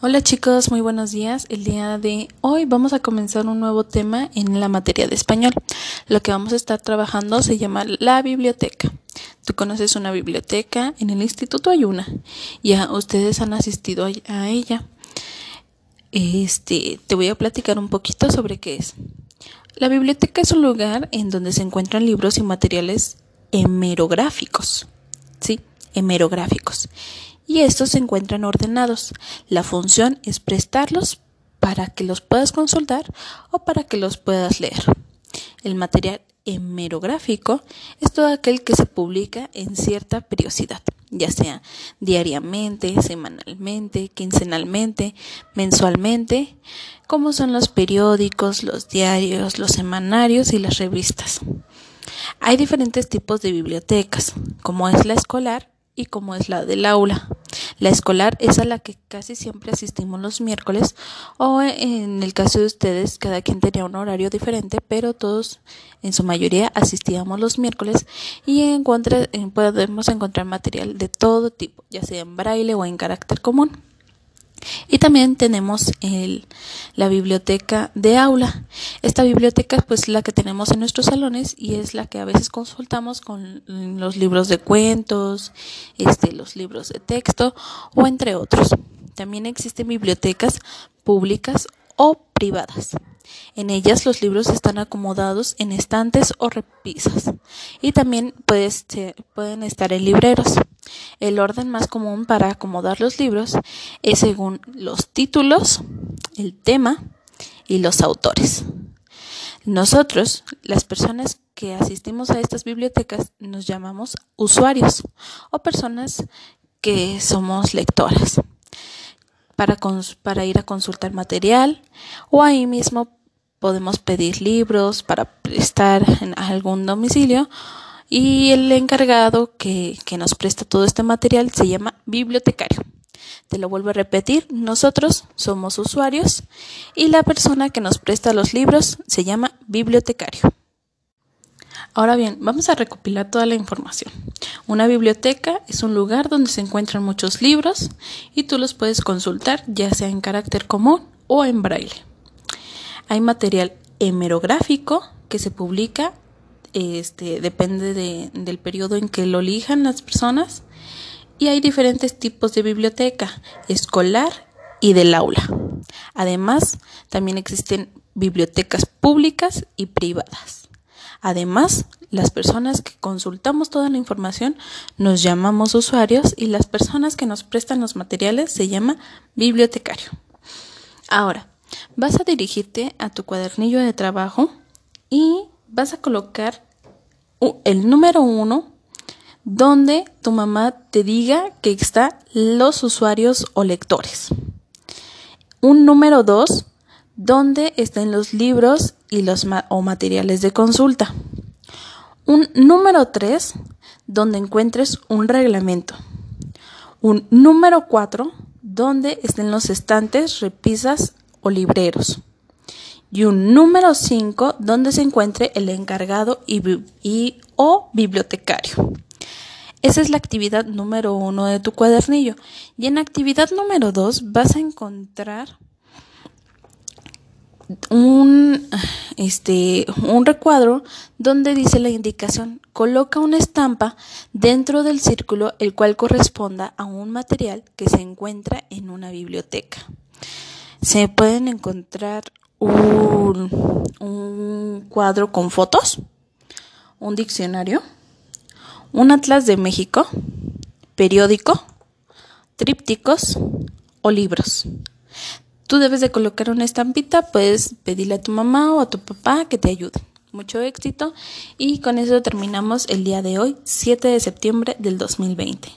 Hola chicos, muy buenos días. El día de hoy vamos a comenzar un nuevo tema en la materia de español. Lo que vamos a estar trabajando se llama la biblioteca. Tú conoces una biblioteca, en el instituto hay una. Ya ustedes han asistido a ella. Este, te voy a platicar un poquito sobre qué es. La biblioteca es un lugar en donde se encuentran libros y materiales hemerográficos. ¿Sí? Hemerográficos y estos se encuentran ordenados. La función es prestarlos para que los puedas consultar o para que los puedas leer. El material hemerográfico es todo aquel que se publica en cierta periodicidad, ya sea diariamente, semanalmente, quincenalmente, mensualmente, como son los periódicos, los diarios, los semanarios y las revistas. Hay diferentes tipos de bibliotecas, como es la escolar y como es la del aula. La escolar es a la que casi siempre asistimos los miércoles o en el caso de ustedes cada quien tenía un horario diferente, pero todos en su mayoría asistíamos los miércoles y podemos encontrar material de todo tipo, ya sea en braille o en carácter común. Y también tenemos el, la biblioteca de aula. Esta biblioteca pues la que tenemos en nuestros salones y es la que a veces consultamos con los libros de cuentos, este, los libros de texto o entre otros. También existen bibliotecas públicas o privadas. En ellas los libros están acomodados en estantes o repisas y también pueden estar en libreros. El orden más común para acomodar los libros es según los títulos, el tema y los autores. Nosotros, las personas que asistimos a estas bibliotecas, nos llamamos usuarios o personas que somos lectoras para, para ir a consultar material o ahí mismo podemos pedir libros para prestar en algún domicilio y el encargado que, nos presta todo este material se llama bibliotecario. Te lo vuelvo a repetir, nosotros somos usuarios y la persona que nos presta los libros se llama bibliotecario. Ahora bien, vamos a recopilar toda la información. Una biblioteca es un lugar donde se encuentran muchos libros y tú los puedes consultar ya sea en carácter común o en braille. Hay material hemerográfico que se publica este, depende de, del periodo en que lo elijan las personas. Y hay diferentes tipos de biblioteca, escolar y del aula. Además, también existen bibliotecas públicas y privadas. Además, las personas que consultamos toda la información nos llamamos usuarios y las personas que nos prestan los materiales se llama bibliotecario. Ahora, vas a dirigirte a tu cuadernillo de trabajo y vas a colocar el número uno donde tu mamá te diga que están los usuarios o lectores. Un número dos donde estén los libros y los o materiales de consulta. Un número tres donde encuentres un reglamento. Un número cuatro donde estén los estantes, repisas o libreros y un número 5 donde se encuentre el encargado y, o bibliotecario. Esa es la actividad número 1 de tu cuadernillo. Y en actividad número 2 vas a encontrar un, este, un recuadro donde dice la indicación, coloca una estampa dentro del círculo el cual corresponda a un material que se encuentra en una biblioteca. Se pueden encontrar un, cuadro con fotos, un diccionario, un atlas de México, periódico, trípticos o libros. Tú debes de colocar una estampita, puedes pedirle a tu mamá o a tu papá que te ayude. Mucho éxito y con eso terminamos el día de hoy, 7 de septiembre del 2020.